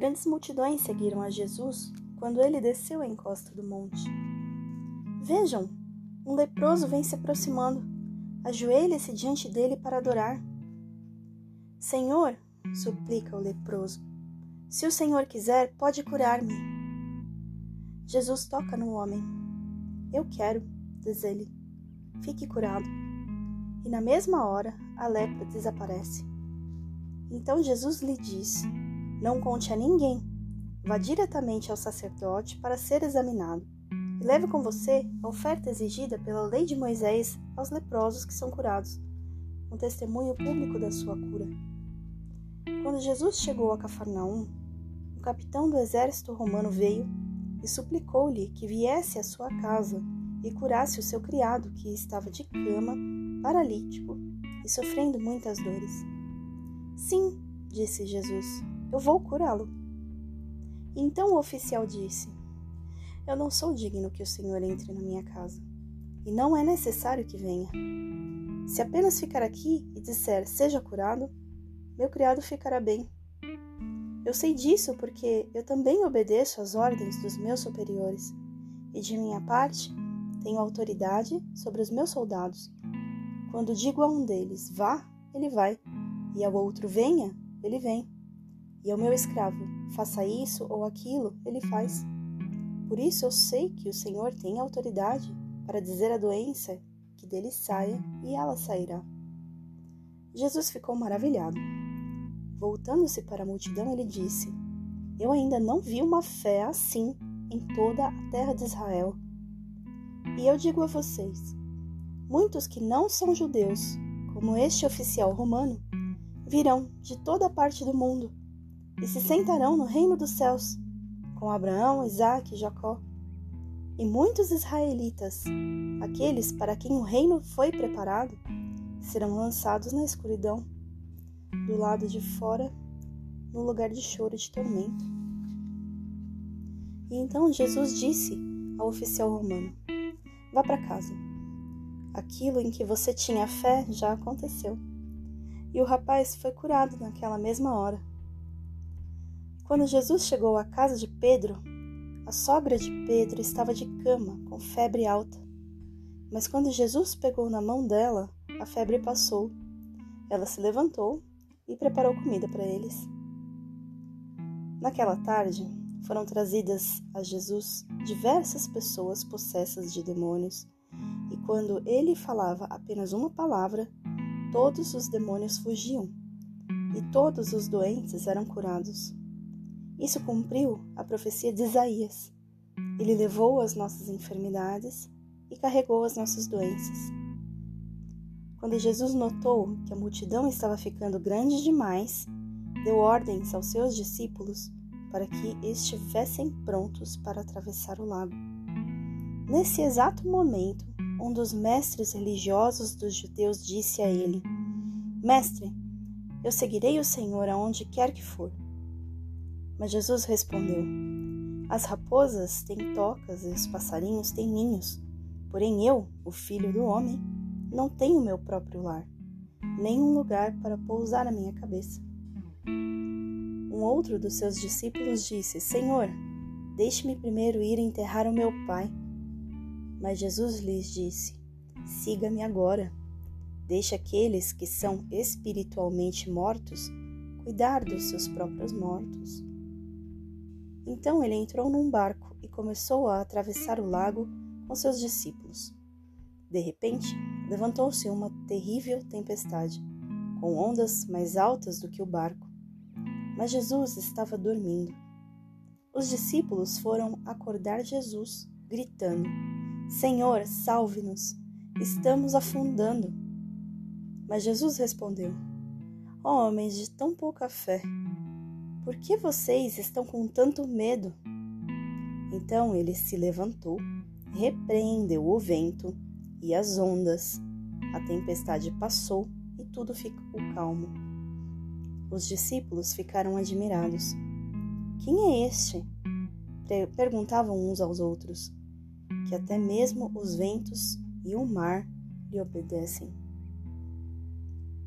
Grandes multidões seguiram a Jesus quando ele desceu a encosta do monte. Vejam, um leproso vem se aproximando. Ajoelhe-se diante dele para adorar. Senhor, suplica o leproso, se o Senhor quiser, pode curar-me. Jesus toca no homem. Eu quero, diz ele. Fique curado. E na mesma hora, a lepra desaparece. Então Jesus lhe disse: Não conte a ninguém. Vá diretamente ao sacerdote para ser examinado e leve com você a oferta exigida pela lei de Moisés aos leprosos que são curados, um testemunho público da sua cura. Quando Jesus chegou a Cafarnaum, o capitão do exército romano veio e suplicou-lhe que viesse à sua casa e curasse o seu criado, que estava de cama, paralítico e sofrendo muitas dores. Sim, disse Jesus, eu vou curá-lo. Então o oficial disse: Eu não sou digno que o Senhor entre na minha casa, e não é necessário que venha. Se apenas ficar aqui e disser seja curado, meu criado ficará bem. Eu sei disso porque eu também obedeço às ordens dos meus superiores, e de minha parte tenho autoridade sobre os meus soldados. Quando digo a um deles vá, ele vai, e ao outro venha, ele vem. E ao meu escravo faça isso ou aquilo, ele faz. Por isso eu sei que o Senhor tem autoridade para dizer à doença que dele saia e ela sairá. Jesus ficou maravilhado. Voltando-se para a multidão, ele disse: Eu ainda não vi uma fé assim em toda a terra de Israel. E eu digo a vocês: muitos que não são judeus, como este oficial romano, virão de toda parte do mundo e se sentarão no reino dos céus, com Abraão, Isaque e Jacó. E muitos israelitas, aqueles para quem o reino foi preparado, serão lançados na escuridão, do lado de fora, no lugar de choro e de tormento. E então Jesus disse ao oficial romano: Vá para casa. Aquilo em que você tinha fé já aconteceu. E o rapaz foi curado naquela mesma hora. Quando Jesus chegou à casa de Pedro, a sogra de Pedro estava de cama, com febre alta. Mas quando Jesus pegou na mão dela, a febre passou. Ela se levantou e preparou comida para eles. Naquela tarde, foram trazidas a Jesus diversas pessoas possessas de demônios, e quando ele falava apenas uma palavra, todos os demônios fugiam, e todos os doentes eram curados. Isso cumpriu a profecia de Isaías. Ele levou as nossas enfermidades e carregou as nossas doenças. Quando Jesus notou que a multidão estava ficando grande demais, deu ordens aos seus discípulos para que estivessem prontos para atravessar o lago. Nesse exato momento, um dos mestres religiosos dos judeus disse a ele: Mestre, eu seguirei o Senhor aonde quer que for. Mas Jesus respondeu: As raposas têm tocas e os passarinhos têm ninhos, porém eu, o filho do homem, não tenho meu próprio lar, nem um lugar para pousar a minha cabeça. Um outro dos seus discípulos disse: Senhor, deixe-me primeiro ir enterrar o meu pai. Mas Jesus lhes disse: Siga-me agora. Deixe aqueles que são espiritualmente mortos cuidar dos seus próprios mortos. Então ele entrou num barco e começou a atravessar o lago com seus discípulos. De repente, levantou-se uma terrível tempestade, com ondas mais altas do que o barco. Mas Jesus estava dormindo. Os discípulos foram acordar Jesus, gritando: Senhor, salve-nos! Estamos afundando. Mas Jesus respondeu: oh, Homens de tão pouca fé, por que vocês estão com tanto medo? Então ele se levantou, repreendeu o vento e as ondas. A tempestade passou e tudo ficou calmo. Os discípulos ficaram admirados. Quem é este? Perguntavam uns aos outros, que até mesmo os ventos e o mar lhe obedecem.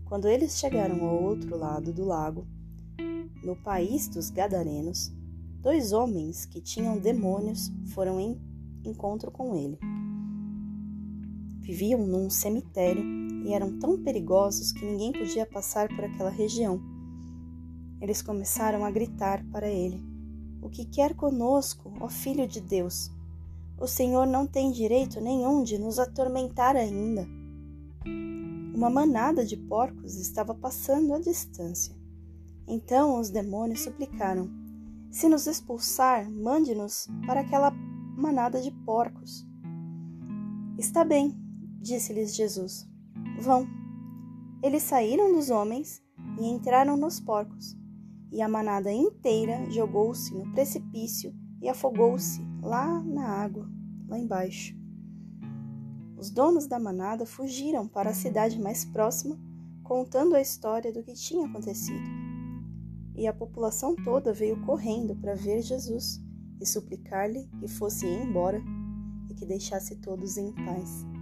Quando eles chegaram ao outro lado do lago, no país dos Gadarenos, dois homens que tinham demônios foram em encontro com ele. Viviam num cemitério e eram tão perigosos que ninguém podia passar por aquela região. Eles começaram a gritar para ele: O que quer conosco, ó Filho de Deus? O Senhor não tem direito nenhum de nos atormentar ainda. Uma manada de porcos estava passando à distância. Então os demônios suplicaram: Se nos expulsar, mande-nos para aquela manada de porcos. Está bem, disse-lhes Jesus. Vão. Eles saíram dos homens e entraram nos porcos, e a manada inteira jogou-se no precipício e afogou-se lá na água, lá embaixo. Os donos da manada fugiram para a cidade mais próxima, contando a história do que tinha acontecido. E a população toda veio correndo para ver Jesus e suplicar-lhe que fosse embora e que deixasse todos em paz.